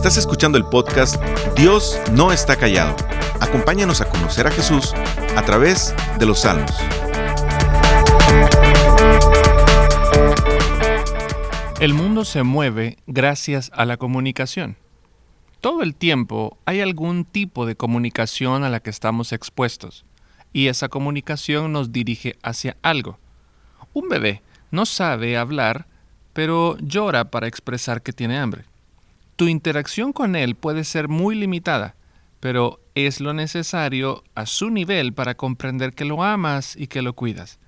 Estás escuchando el podcast Dios no está callado. Acompáñanos a conocer a Jesús a través de los salmos. El mundo se mueve gracias a la comunicación. Todo el tiempo hay algún tipo de comunicación a la que estamos expuestos, y esa comunicación nos dirige hacia algo. Un bebé no sabe hablar, pero llora para expresar que tiene hambre. Tu interacción con él puede ser muy limitada, pero es lo necesario a su nivel para comprender que lo amas y que lo cuidas.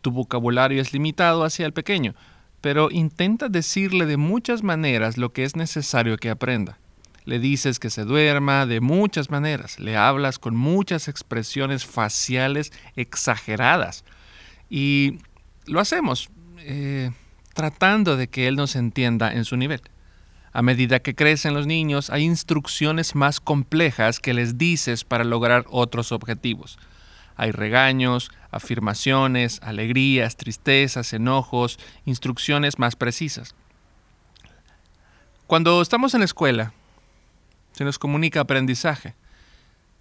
Tu vocabulario es limitado hacia el pequeño, pero intenta decirle de muchas maneras lo que es necesario que aprenda. Le dices que se duerma de muchas maneras, le hablas con muchas expresiones faciales exageradas. Y lo hacemos eh, tratando de que él nos entienda en su nivel. A medida que crecen los niños, hay instrucciones más complejas que les dices para lograr otros objetivos. Hay regaños, afirmaciones, alegrías, tristezas, enojos, instrucciones más precisas. Cuando estamos en la escuela, se nos comunica aprendizaje.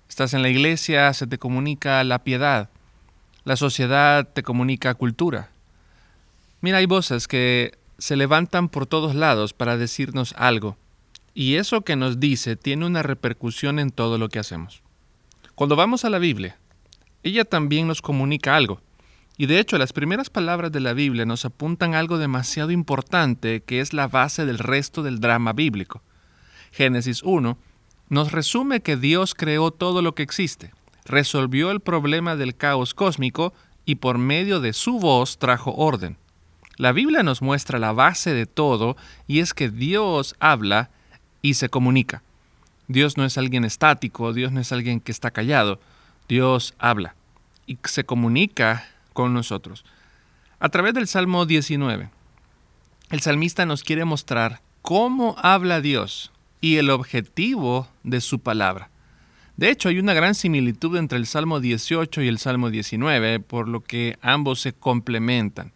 Estás en la iglesia, se te comunica la piedad. La sociedad te comunica cultura. Mira, hay voces que se levantan por todos lados para decirnos algo, y eso que nos dice tiene una repercusión en todo lo que hacemos. Cuando vamos a la Biblia, ella también nos comunica algo, y de hecho las primeras palabras de la Biblia nos apuntan algo demasiado importante que es la base del resto del drama bíblico. Génesis 1 nos resume que Dios creó todo lo que existe, resolvió el problema del caos cósmico y por medio de su voz trajo orden. La Biblia nos muestra la base de todo y es que Dios habla y se comunica. Dios no es alguien estático, Dios no es alguien que está callado, Dios habla y se comunica con nosotros. A través del Salmo 19, el salmista nos quiere mostrar cómo habla Dios y el objetivo de su palabra. De hecho, hay una gran similitud entre el Salmo 18 y el Salmo 19, por lo que ambos se complementan.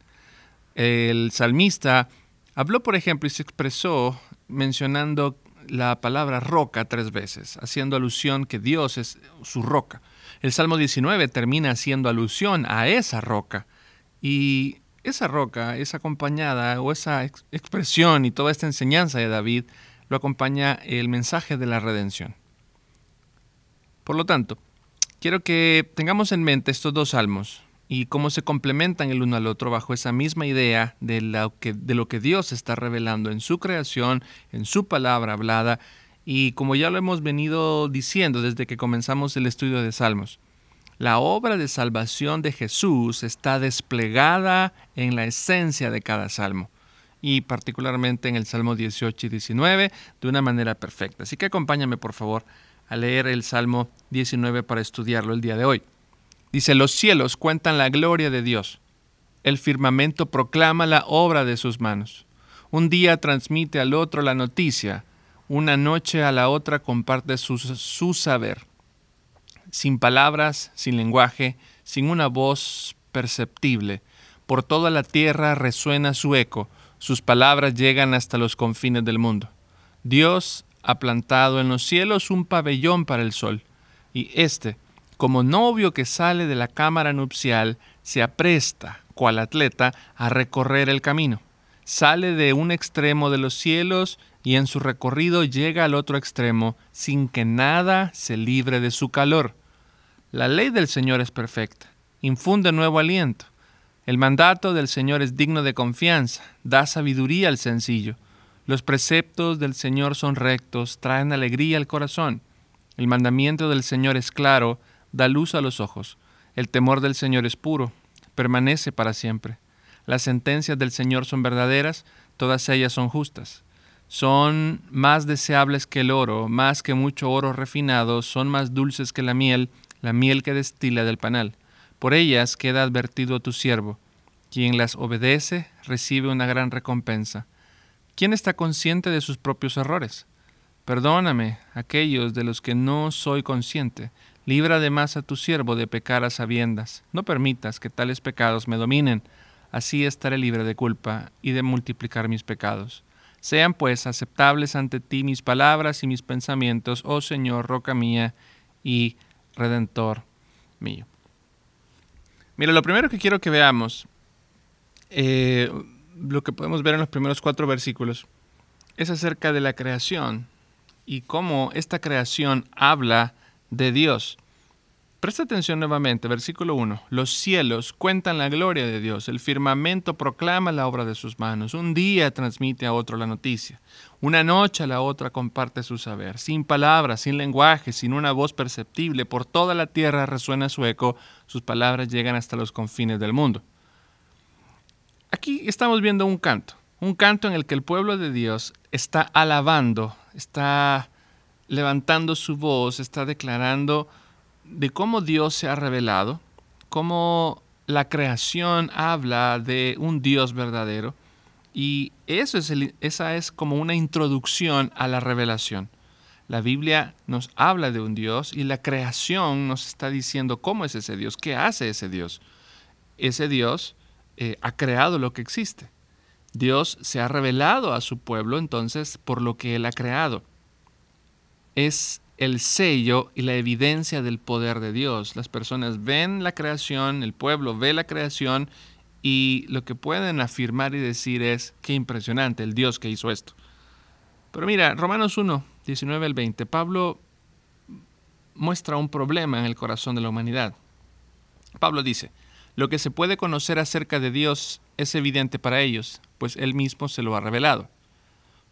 El salmista habló, por ejemplo, y se expresó mencionando la palabra roca tres veces, haciendo alusión que Dios es su roca. El Salmo 19 termina haciendo alusión a esa roca. Y esa roca es acompañada, o esa expresión y toda esta enseñanza de David, lo acompaña el mensaje de la redención. Por lo tanto, quiero que tengamos en mente estos dos salmos, y cómo se complementan el uno al otro bajo esa misma idea de lo, que, Dios está revelando en su creación, en su palabra hablada, y como ya lo hemos venido diciendo desde que comenzamos el estudio de Salmos. La obra de salvación de Jesús está desplegada en la esencia de cada salmo y particularmente en el Salmo 18 y 19 de una manera perfecta. Así que acompáñame por favor a leer el Salmo 19 para estudiarlo el día de hoy. Dice, los cielos cuentan la gloria de Dios. El firmamento proclama la obra de sus manos. Un día transmite al otro la noticia, una noche a la otra comparte su, su saber. Sin palabras, sin lenguaje, sin una voz perceptible, por toda la tierra resuena su eco, sus palabras llegan hasta los confines del mundo. Dios ha plantado en los cielos un pabellón para el sol, y éste como novio que sale de la cámara nupcial, se apresta, cual atleta, a recorrer el camino. Sale de un extremo de los cielos y en su recorrido llega al otro extremo sin que nada se libre de su calor. La ley del Señor es perfecta, infunde nuevo aliento. El mandato del Señor es digno de confianza, da sabiduría al sencillo. Los preceptos del Señor son rectos, traen alegría al corazón. El mandamiento del Señor es claro, da luz a los ojos. El temor del Señor es puro, permanece para siempre. Las sentencias del Señor son verdaderas, todas ellas son justas. Son más deseables que el oro, más que mucho oro refinado, son más dulces que la miel, la miel que destila del panal. Por ellas queda advertido a tu siervo. Quien las obedece recibe una gran recompensa. ¿Quién está consciente de sus propios errores? Perdóname aquellos de los que no soy consciente. Libra además a tu siervo de pecar a sabiendas. No permitas que tales pecados me dominen. Así estaré libre de culpa y de multiplicar mis pecados. Sean pues aceptables ante ti mis palabras y mis pensamientos, oh Señor, roca mía y redentor mío. Mira, lo primero que quiero que veamos, eh, lo que podemos ver en los primeros cuatro versículos, es acerca de la creación y cómo esta creación habla de Dios. Presta atención nuevamente, versículo 1. Los cielos cuentan la gloria de Dios, el firmamento proclama la obra de sus manos, un día transmite a otro la noticia, una noche a la otra comparte su saber, sin palabras, sin lenguaje, sin una voz perceptible, por toda la tierra resuena su eco, sus palabras llegan hasta los confines del mundo. Aquí estamos viendo un canto, un canto en el que el pueblo de Dios está alabando, está levantando su voz, está declarando de cómo Dios se ha revelado, cómo la creación habla de un Dios verdadero. Y eso es esa es como una introducción a la revelación. La Biblia nos habla de un Dios y la creación nos está diciendo cómo es ese Dios, qué hace ese Dios. Ese Dios eh, ha creado lo que existe. Dios se ha revelado a su pueblo entonces por lo que Él ha creado. Es el sello y la evidencia del poder de Dios. Las personas ven la creación, el pueblo ve la creación y lo que pueden afirmar y decir es, qué impresionante el Dios que hizo esto. Pero mira, Romanos 1, 19 al 20, Pablo muestra un problema en el corazón de la humanidad. Pablo dice, lo que se puede conocer acerca de Dios es evidente para ellos, pues Él mismo se lo ha revelado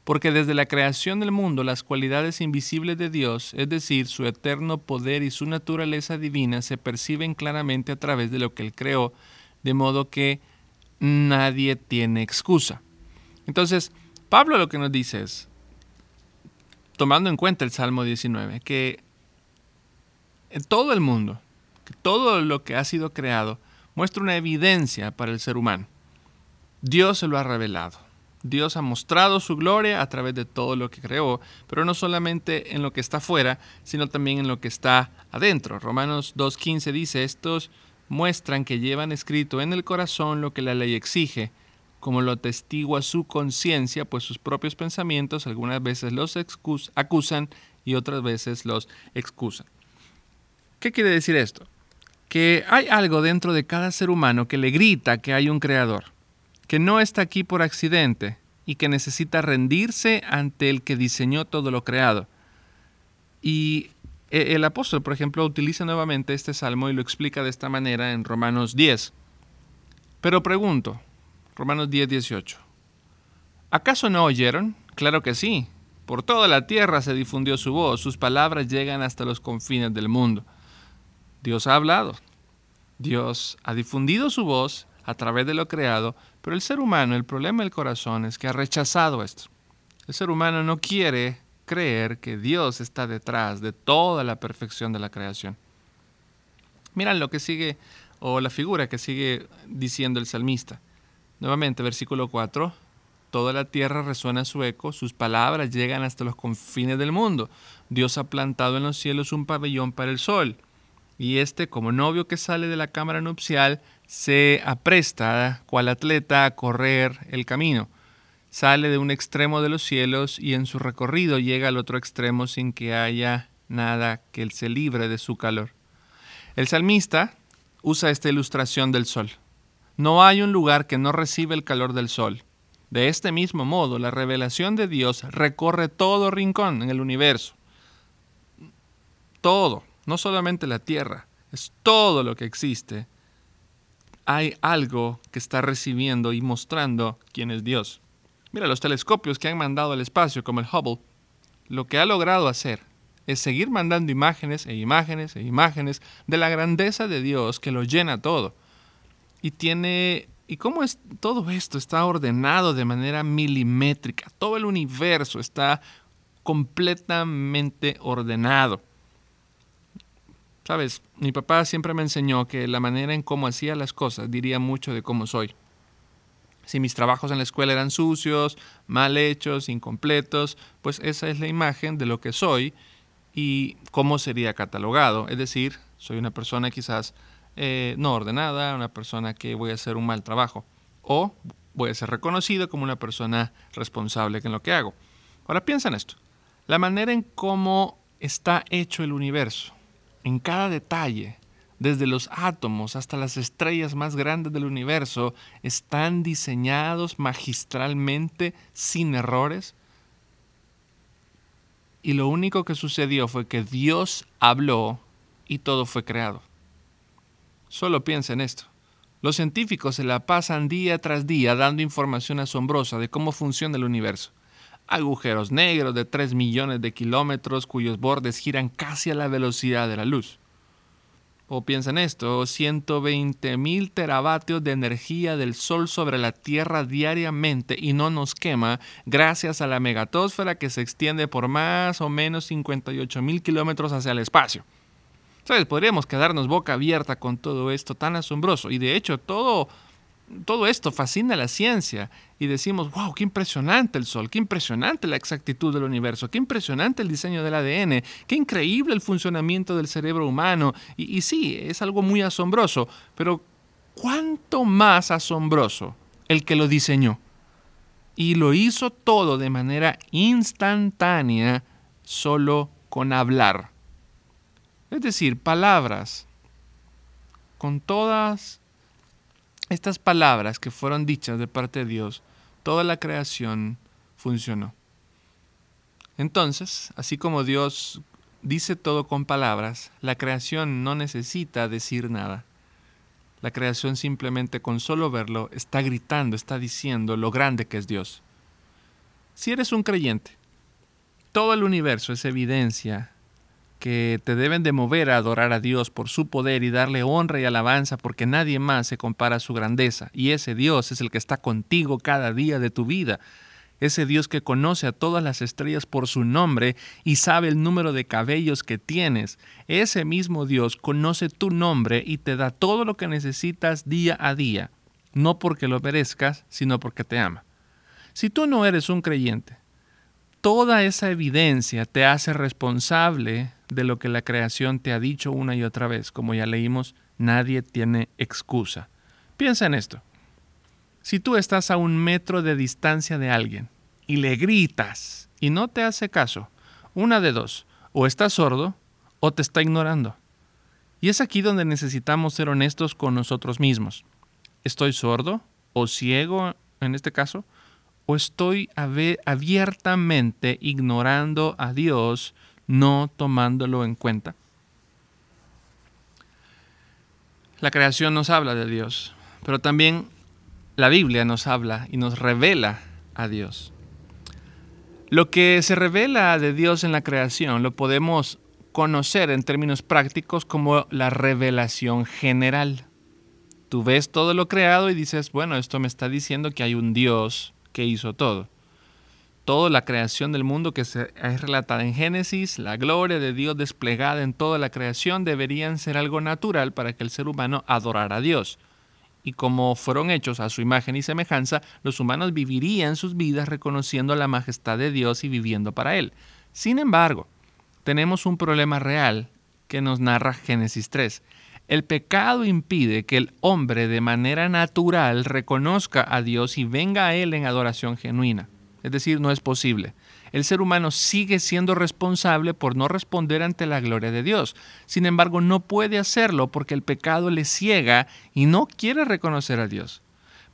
porque desde la creación del mundo las cualidades invisibles de Dios, es decir, su eterno poder y su naturaleza divina, se perciben claramente a través de lo que Él creó, de modo que nadie tiene excusa. Entonces, Pablo lo que nos dice es, tomando en cuenta el Salmo 19, que todo el mundo, todo lo que ha sido creado, muestra una evidencia para el ser humano. Dios se lo ha revelado. Dios ha mostrado su gloria a través de todo lo que creó, pero no solamente en lo que está afuera, sino también en lo que está adentro. Romanos 2.15 dice, estos muestran que llevan escrito en el corazón lo que la ley exige, como lo atestigua su conciencia, pues sus propios pensamientos algunas veces los acusan y otras veces los excusan. ¿Qué quiere decir esto? Que hay algo dentro de cada ser humano que le grita que hay un creador que no está aquí por accidente y que necesita rendirse ante el que diseñó todo lo creado. Y e, el apóstol, por ejemplo, utiliza nuevamente este salmo y lo explica de esta manera en Romanos 10. Pero pregunto, Romanos 10, 18, ¿acaso no oyeron? Claro que sí. Por toda la tierra se difundió su voz, sus palabras llegan hasta los confines del mundo. Dios ha hablado. Dios ha difundido su voz a través de lo creado, pero el ser humano, el problema del corazón es que ha rechazado esto. El ser humano no quiere creer que Dios está detrás de toda la perfección de la creación. Miran lo que sigue, o la figura que sigue diciendo el salmista. Nuevamente, versículo 4. Toda la tierra resuena su eco, sus palabras llegan hasta los confines del mundo. Dios ha plantado en los cielos un pabellón para el sol. Y este, como novio que sale de la cámara nupcial, se apresta, cual atleta, a correr el camino. Sale de un extremo de los cielos y en su recorrido llega al otro extremo sin que haya nada que él se libre de su calor. El salmista usa esta ilustración del sol. No hay un lugar que no recibe el calor del sol. De este mismo modo, la revelación de Dios recorre todo rincón en el universo. Todo, no solamente la tierra, es todo lo que existe hay algo que está recibiendo y mostrando quién es Dios. Mira, los telescopios que han mandado al espacio, como el Hubble, lo que ha logrado hacer es seguir mandando imágenes e imágenes e imágenes de la grandeza de Dios que lo llena todo. Y tiene y cómo es todo esto está ordenado de manera milimétrica. Todo el universo está completamente ordenado. Sabes, mi papá siempre me enseñó que la manera en cómo hacía las cosas diría mucho de cómo soy. Si mis trabajos en la escuela eran sucios, mal hechos, incompletos, pues esa es la imagen de lo que soy y cómo sería catalogado. Es decir, soy una persona quizás eh, no ordenada, una persona que voy a hacer un mal trabajo. O voy a ser reconocido como una persona responsable en lo que hago. Ahora piensa en esto. La manera en cómo está hecho el universo, en cada detalle, desde los átomos hasta las estrellas más grandes del universo, están diseñados magistralmente sin errores. Y lo único que sucedió fue que Dios habló y todo fue creado. Solo piensa en esto. Los científicos se la pasan día tras día dando información asombrosa de cómo funciona el universo. Agujeros negros de 3 millones de kilómetros cuyos bordes giran casi a la velocidad de la luz. O piensa en esto, 120 mil teravatios de energía del Sol sobre la Tierra diariamente y no nos quema gracias a la megatósfera que se extiende por más o menos 58 mil kilómetros hacia el espacio. ¿Sabes? Podríamos quedarnos boca abierta con todo esto tan asombroso. Y de hecho, todo, todo esto fascina la ciencia. Y decimos, wow, qué impresionante el Sol, qué impresionante la exactitud del universo, qué impresionante el diseño del ADN, qué increíble el funcionamiento del cerebro humano. Y, y sí, es algo muy asombroso. Pero, ¿cuánto más asombroso el que lo diseñó? Y lo hizo todo de manera instantánea, solo con hablar. Es decir, palabras. Con todas estas palabras que fueron dichas de parte de Dios, toda la creación funcionó. Entonces, así como Dios dice todo con palabras, la creación no necesita decir nada. La creación simplemente con solo verlo está gritando, está diciendo lo grande que es Dios. Si eres un creyente, todo el universo es evidencia que te deben de mover a adorar a Dios por su poder y darle honra y alabanza porque nadie más se compara a su grandeza. Y ese Dios es el que está contigo cada día de tu vida. Ese Dios que conoce a todas las estrellas por su nombre y sabe el número de cabellos que tienes. Ese mismo Dios conoce tu nombre y te da todo lo que necesitas día a día. No porque lo merezcas, sino porque te ama. Si tú no eres un creyente, toda esa evidencia te hace responsable de lo que la creación te ha dicho una y otra vez. Como ya leímos, nadie tiene excusa. Piensa en esto. Si tú estás a un metro de distancia de alguien y le gritas y no te hace caso, una de dos, o está sordo o te está ignorando. Y es aquí donde necesitamos ser honestos con nosotros mismos. ¿Estoy sordo o ciego en este caso? ¿O estoy abiertamente ignorando a Dios no tomándolo en cuenta. La creación nos habla de Dios, pero también la Biblia nos habla y nos revela a Dios. Lo que se revela de Dios en la creación lo podemos conocer en términos prácticos como la revelación general. Tú ves todo lo creado y dices, bueno, esto me está diciendo que hay un Dios que hizo todo toda la creación del mundo que se, es relatada en Génesis, la gloria de Dios desplegada en toda la creación deberían ser algo natural para que el ser humano adorara a Dios. Y como fueron hechos a su imagen y semejanza, los humanos vivirían sus vidas reconociendo la majestad de Dios y viviendo para Él. Sin embargo, tenemos un problema real que nos narra Génesis 3. El pecado impide que el hombre de manera natural reconozca a Dios y venga a Él en adoración genuina. Es decir, no es posible. El ser humano sigue siendo responsable por no responder ante la gloria de Dios. Sin embargo, no puede hacerlo porque el pecado le ciega y no quiere reconocer a Dios.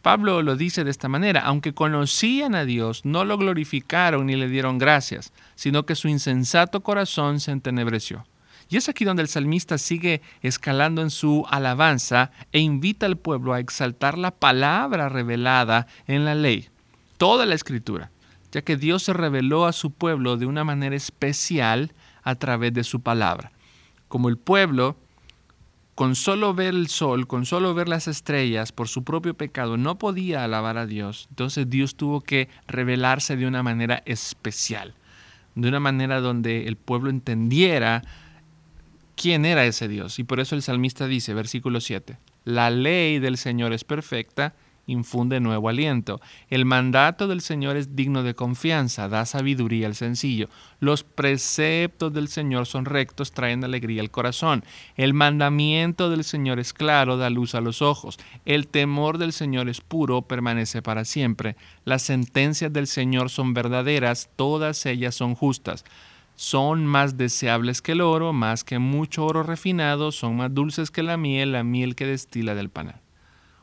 Pablo lo dice de esta manera, aunque conocían a Dios, no lo glorificaron ni le dieron gracias, sino que su insensato corazón se entenebreció. Y es aquí donde el salmista sigue escalando en su alabanza e invita al pueblo a exaltar la palabra revelada en la ley, toda la escritura ya que Dios se reveló a su pueblo de una manera especial a través de su palabra. Como el pueblo, con solo ver el sol, con solo ver las estrellas, por su propio pecado, no podía alabar a Dios, entonces Dios tuvo que revelarse de una manera especial, de una manera donde el pueblo entendiera quién era ese Dios. Y por eso el salmista dice, versículo 7, la ley del Señor es perfecta infunde nuevo aliento. El mandato del Señor es digno de confianza, da sabiduría al sencillo. Los preceptos del Señor son rectos, traen alegría al corazón. El mandamiento del Señor es claro, da luz a los ojos. El temor del Señor es puro, permanece para siempre. Las sentencias del Señor son verdaderas, todas ellas son justas son más deseables que el oro, más que mucho oro refinado, son más dulces que la miel, la miel que destila del panal.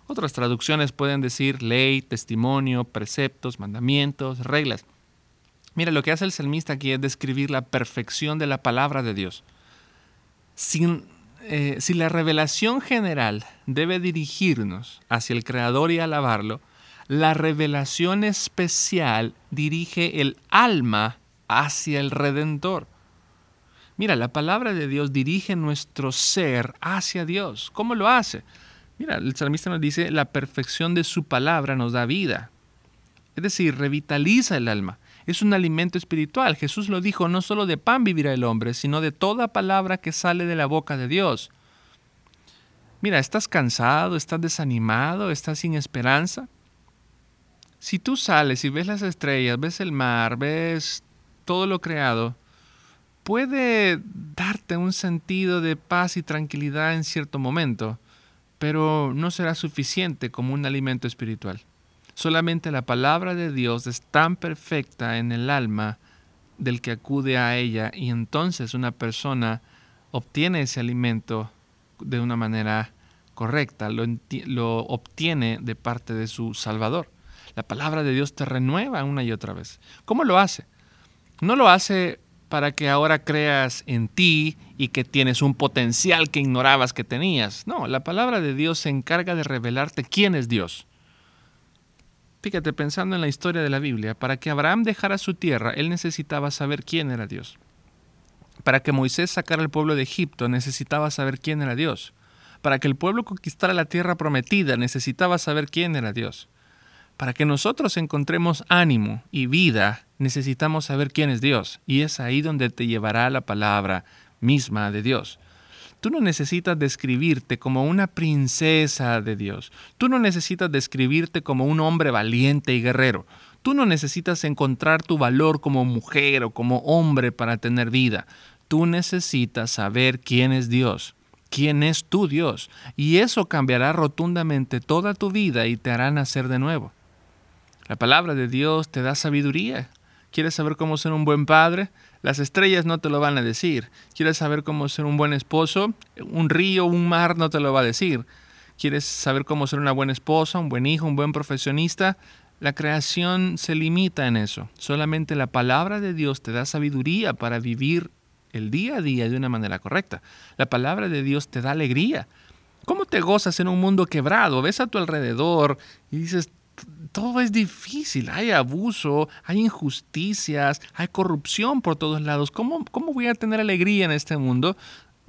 Otras traducciones pueden decir ley, testimonio, preceptos, mandamientos, reglas. Mira, lo que hace el salmista aquí es describir la perfección de la palabra de Dios. Eh, si la revelación general debe dirigirnos hacia el Creador y alabarlo, la revelación especial dirige el alma hacia el Redentor. Mira, la palabra de Dios dirige nuestro ser hacia Dios. ¿Cómo lo hace? Mira, el salmista nos dice, la perfección de su palabra nos da vida. Es decir, revitaliza el alma. Es un alimento espiritual. Jesús lo dijo, no solo de pan vivirá el hombre, sino de toda palabra que sale de la boca de Dios. Mira, ¿estás cansado? ¿Estás desanimado? ¿Estás sin esperanza? Si tú sales y ves las estrellas, ves el mar, ves todo lo creado, puede darte un sentido de paz y tranquilidad en cierto momento, pero no será suficiente como un alimento espiritual. Solamente la palabra de Dios es tan perfecta en el alma del que acude a ella y entonces una persona obtiene ese alimento de una manera correcta, lo, obtiene de parte de su Salvador. La palabra de Dios te renueva una y otra vez. ¿Cómo lo hace? No lo hace para que ahora creas en ti y que tienes un potencial que ignorabas que tenías. No, la palabra de Dios se encarga de revelarte quién es Dios. Fíjate, pensando en la historia de la Biblia, para que Abraham dejara su tierra, él necesitaba saber quién era Dios. Para que Moisés sacara al pueblo de Egipto, necesitaba saber quién era Dios. Para que el pueblo conquistara la tierra prometida, necesitaba saber quién era Dios. Para que nosotros encontremos ánimo y vida, necesitamos saber quién es Dios. Y es ahí donde te llevará la palabra misma de Dios. Tú no necesitas describirte como una princesa de Dios. Tú no necesitas describirte como un hombre valiente y guerrero. Tú no necesitas encontrar tu valor como mujer o como hombre para tener vida. Tú necesitas saber quién es Dios, quién es tu Dios. Y eso cambiará rotundamente toda tu vida y te hará nacer de nuevo. La palabra de Dios te da sabiduría. ¿Quieres saber cómo ser un buen padre? Las estrellas no te lo van a decir. ¿Quieres saber cómo ser un buen esposo? Un río, un mar no te lo va a decir. ¿Quieres saber cómo ser una buena esposa, un buen hijo, un buen profesionista? La creación se limita en eso. Solamente la palabra de Dios te da sabiduría para vivir el día a día de una manera correcta. La palabra de Dios te da alegría. ¿Cómo te gozas en un mundo quebrado? Ves a tu alrededor y dices, todo es difícil, hay abuso, hay injusticias, hay corrupción por todos lados. ¿Cómo, ¿Cómo voy a tener alegría en este mundo?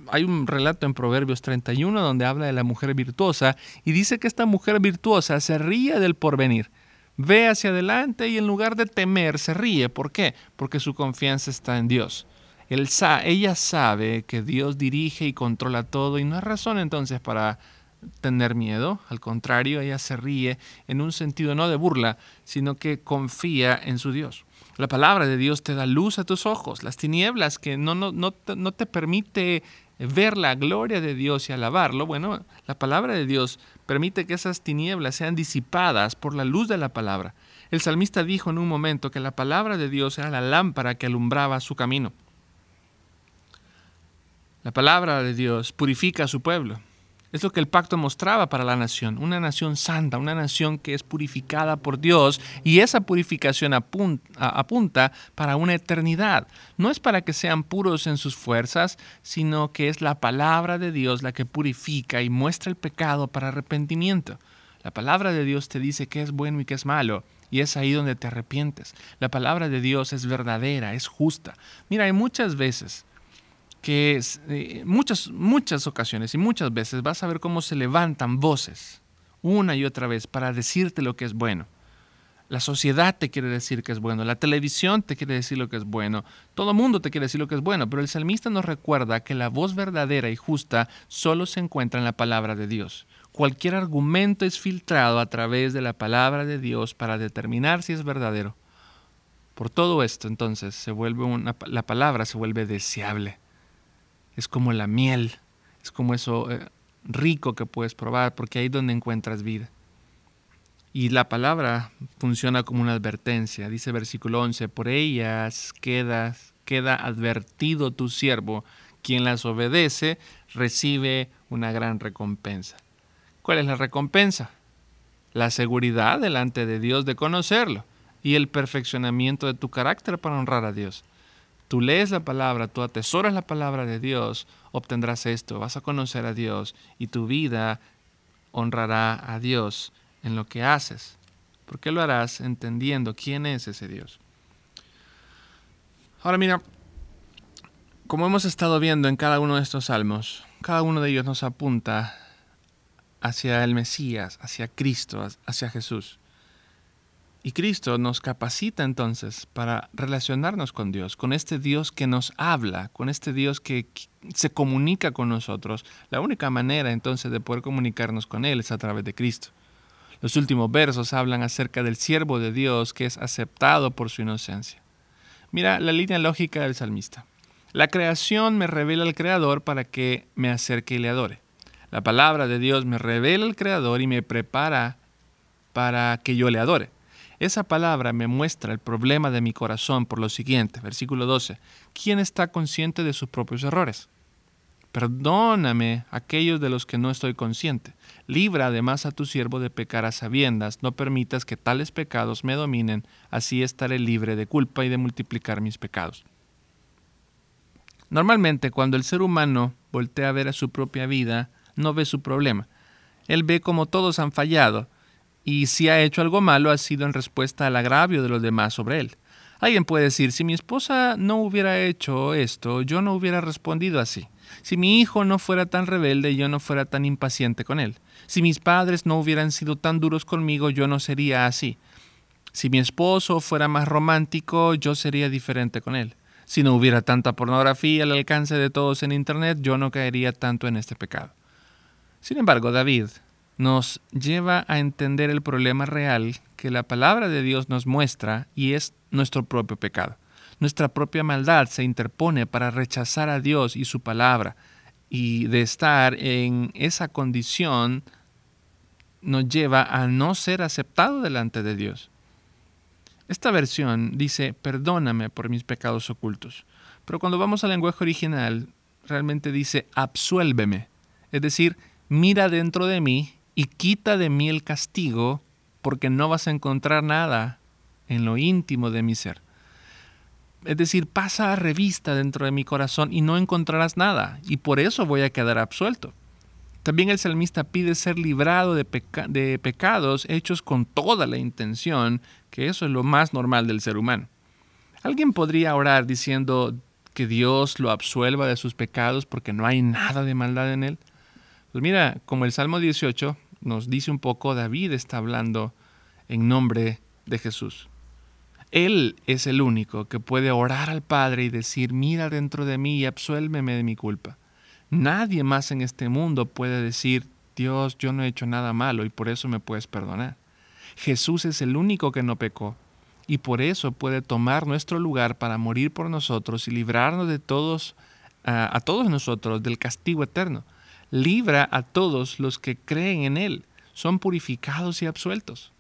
Hay un relato en Proverbios 31 donde habla de la mujer virtuosa y dice que esta mujer virtuosa se ríe del porvenir. Ve hacia adelante y en lugar de temer se ríe. ¿Por qué? Porque su confianza está en Dios. ella sabe que Dios dirige y controla todo y no hay razón entonces para tener miedo, al contrario, ella se ríe en un sentido no de burla, sino que confía en su Dios. La palabra de Dios te da luz a tus ojos, las tinieblas que no, no, no, no te permite ver la gloria de Dios y alabarlo, bueno, la palabra de Dios permite que esas tinieblas sean disipadas por la luz de la palabra. El salmista dijo en un momento que la palabra de Dios era la lámpara que alumbraba su camino. La palabra de Dios purifica a su pueblo. Es lo que el pacto mostraba para la nación, una nación santa, una nación que es purificada por Dios y esa purificación apunta, para una eternidad. No es para que sean puros en sus fuerzas, sino que es la palabra de Dios la que purifica y muestra el pecado para arrepentimiento. La palabra de Dios te dice qué es bueno y qué es malo. Y es ahí donde te arrepientes. La palabra de Dios es verdadera, es justa. Mira, hay muchas veces que eh, muchas, muchas ocasiones y muchas veces vas a ver cómo se levantan voces una y otra vez para decirte lo que es bueno. La sociedad te quiere decir que es bueno, la televisión te quiere decir lo que es bueno, todo el mundo te quiere decir lo que es bueno, pero el salmista nos recuerda que la voz verdadera y justa solo se encuentra en la palabra de Dios. Cualquier argumento es filtrado a través de la palabra de Dios para determinar si es verdadero. Por todo esto, entonces, se vuelve una, la palabra se vuelve deseable. Es como la miel, es como eso eh, rico que puedes probar, porque ahí es donde encuentras vida. Y la palabra funciona como una advertencia. Dice versículo 11, por ellas queda, queda advertido tu siervo, quien las obedece recibe una gran recompensa. ¿Cuál es la recompensa? La seguridad delante de Dios de conocerlo y el perfeccionamiento de tu carácter para honrar a Dios. Tú lees la palabra, tú atesoras la palabra de Dios, obtendrás esto, vas a conocer a Dios y tu vida honrará a Dios en lo que haces. ¿Por qué lo harás entendiendo quién es ese Dios? Ahora mira, como hemos estado viendo en cada uno de estos salmos, cada uno de ellos nos apunta hacia el Mesías, hacia Cristo, hacia Jesús. Y Cristo nos capacita entonces para relacionarnos con Dios, con este Dios que nos habla, con este Dios que se comunica con nosotros. La única manera entonces de poder comunicarnos con Él es a través de Cristo. Los últimos versos hablan acerca del siervo de Dios que es aceptado por su inocencia. Mira la línea lógica del salmista. La creación me revela al Creador para que me acerque y le adore. La palabra de Dios me revela al Creador y me prepara para que yo le adore. Esa palabra me muestra el problema de mi corazón por lo siguiente, versículo 12. ¿Quién está consciente de sus propios errores? Perdóname aquellos de los que no estoy consciente. Libra además a tu siervo de pecar a sabiendas. No permitas que tales pecados me dominen, así estaré libre de culpa y de multiplicar mis pecados. Normalmente cuando el ser humano voltea a ver a su propia vida, no ve su problema. Él ve como todos han fallado, y si ha hecho algo malo ha sido en respuesta al agravio de los demás sobre él. Alguien puede decir, si mi esposa no hubiera hecho esto, yo no hubiera respondido así. Si mi hijo no fuera tan rebelde, yo no fuera tan impaciente con él. Si mis padres no hubieran sido tan duros conmigo, yo no sería así. Si mi esposo fuera más romántico, yo sería diferente con él. Si no hubiera tanta pornografía al alcance de todos en Internet, yo no caería tanto en este pecado. Sin embargo, David nos lleva a entender el problema real que la palabra de Dios nos muestra y es nuestro propio pecado. Nuestra propia maldad se interpone para rechazar a Dios y su palabra y de estar en esa condición nos lleva a no ser aceptado delante de Dios. Esta versión dice, perdóname por mis pecados ocultos, pero cuando vamos al lenguaje original, realmente dice, absuélveme, es decir, mira dentro de mí y quita de mí el castigo, porque no vas a encontrar nada en lo íntimo de mi ser. Es decir, pasa a revista dentro de mi corazón y no encontrarás nada, y por eso voy a quedar absuelto. También el salmista pide ser librado de, de, pecados hechos con toda la intención, que eso es lo más normal del ser humano. Alguien podría orar diciendo que Dios lo absuelva de sus pecados porque no hay nada de maldad en él. Pues mira, como el Salmo 18 nos dice un poco, David está hablando en nombre de Jesús. Él es el único que puede orar al Padre y decir, mira dentro de mí y absuélveme de mi culpa. Nadie más en este mundo puede decir, Dios, yo no he hecho nada malo y por eso me puedes perdonar. Jesús es el único que no pecó y por eso puede tomar nuestro lugar para morir por nosotros y librarnos de todos, a todos nosotros del castigo eterno libra a todos los que creen en Él, son purificados y absueltos.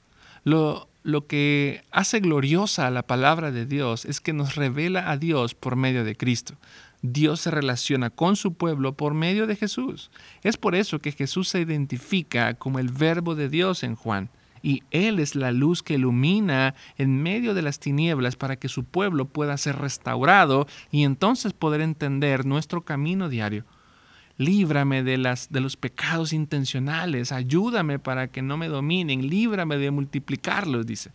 Lo, lo que hace gloriosa a la palabra de Dios es que nos revela a Dios por medio de Cristo. Dios se relaciona con su pueblo por medio de Jesús. Es por eso que Jesús se identifica como el verbo de Dios en Juan. Y Él es la luz que ilumina en medio de las tinieblas para que su pueblo pueda ser restaurado y entonces poder entender nuestro camino diario líbrame de, las, de los pecados intencionales, ayúdame para que no me dominen, líbrame de multiplicarlos, dice.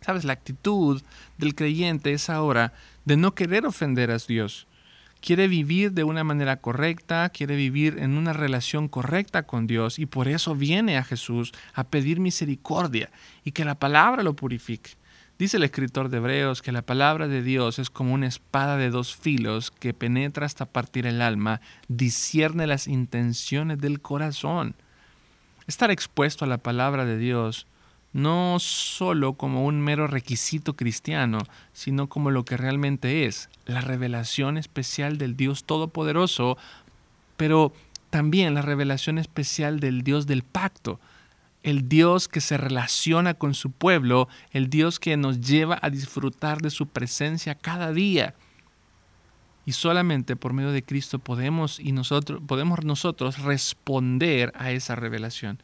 Sabes, la actitud del creyente es ahora de no querer ofender a Dios. Quiere vivir de una manera correcta, quiere vivir en una relación correcta con Dios y por eso viene a Jesús a pedir misericordia y que la palabra lo purifique. Dice el escritor de Hebreos que la palabra de Dios es como una espada de dos filos que penetra hasta partir el alma, discierne las intenciones del corazón. Estar expuesto a la palabra de Dios no solo como un mero requisito cristiano, sino como lo que realmente es, la revelación especial del Dios Todopoderoso, pero también la revelación especial del Dios del pacto, el Dios que se relaciona con su pueblo, el Dios que nos lleva a disfrutar de su presencia cada día. Y solamente por medio de Cristo podemos, y nosotros, podemos nosotros responder a esa revelación.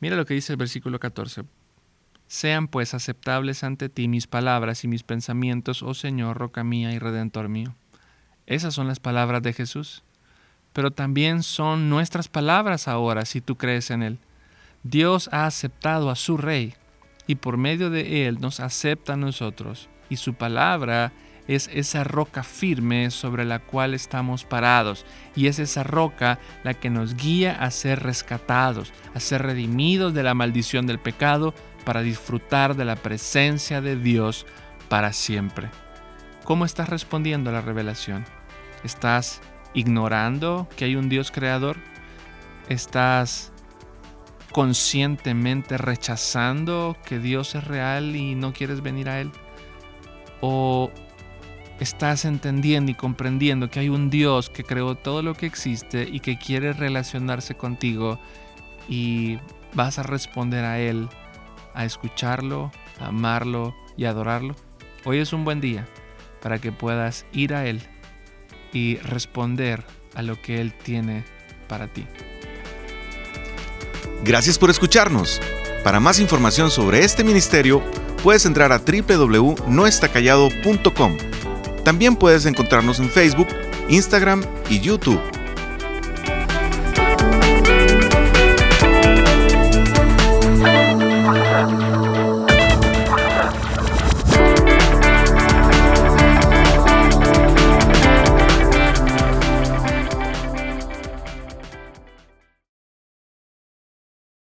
Mira lo que dice el versículo 14. Sean pues aceptables ante ti mis palabras y mis pensamientos, oh Señor, roca mía y redentor mío. Esas son las palabras de Jesús, pero también son nuestras palabras ahora si tú crees en Él. Dios ha aceptado a su Rey y por medio de Él nos acepta a nosotros y su palabra es esa roca firme sobre la cual estamos parados y es esa roca la que nos guía a ser rescatados, a ser redimidos de la maldición del pecado para disfrutar de la presencia de Dios para siempre. ¿Cómo estás respondiendo a la revelación? ¿Estás ignorando que hay un Dios creador? ¿Estás conscientemente rechazando que Dios es real y no quieres venir a Él? ¿O estás entendiendo y comprendiendo que hay un Dios que creó todo lo que existe y que quiere relacionarse contigo y vas a responder a Él, a escucharlo, a amarlo y adorarlo. Hoy es un buen día para que puedas ir a Él y responder a lo que Él tiene para ti. Gracias por escucharnos. Para más información sobre este ministerio, puedes entrar a www.noestacallado.com. También puedes encontrarnos en Facebook, Instagram y YouTube.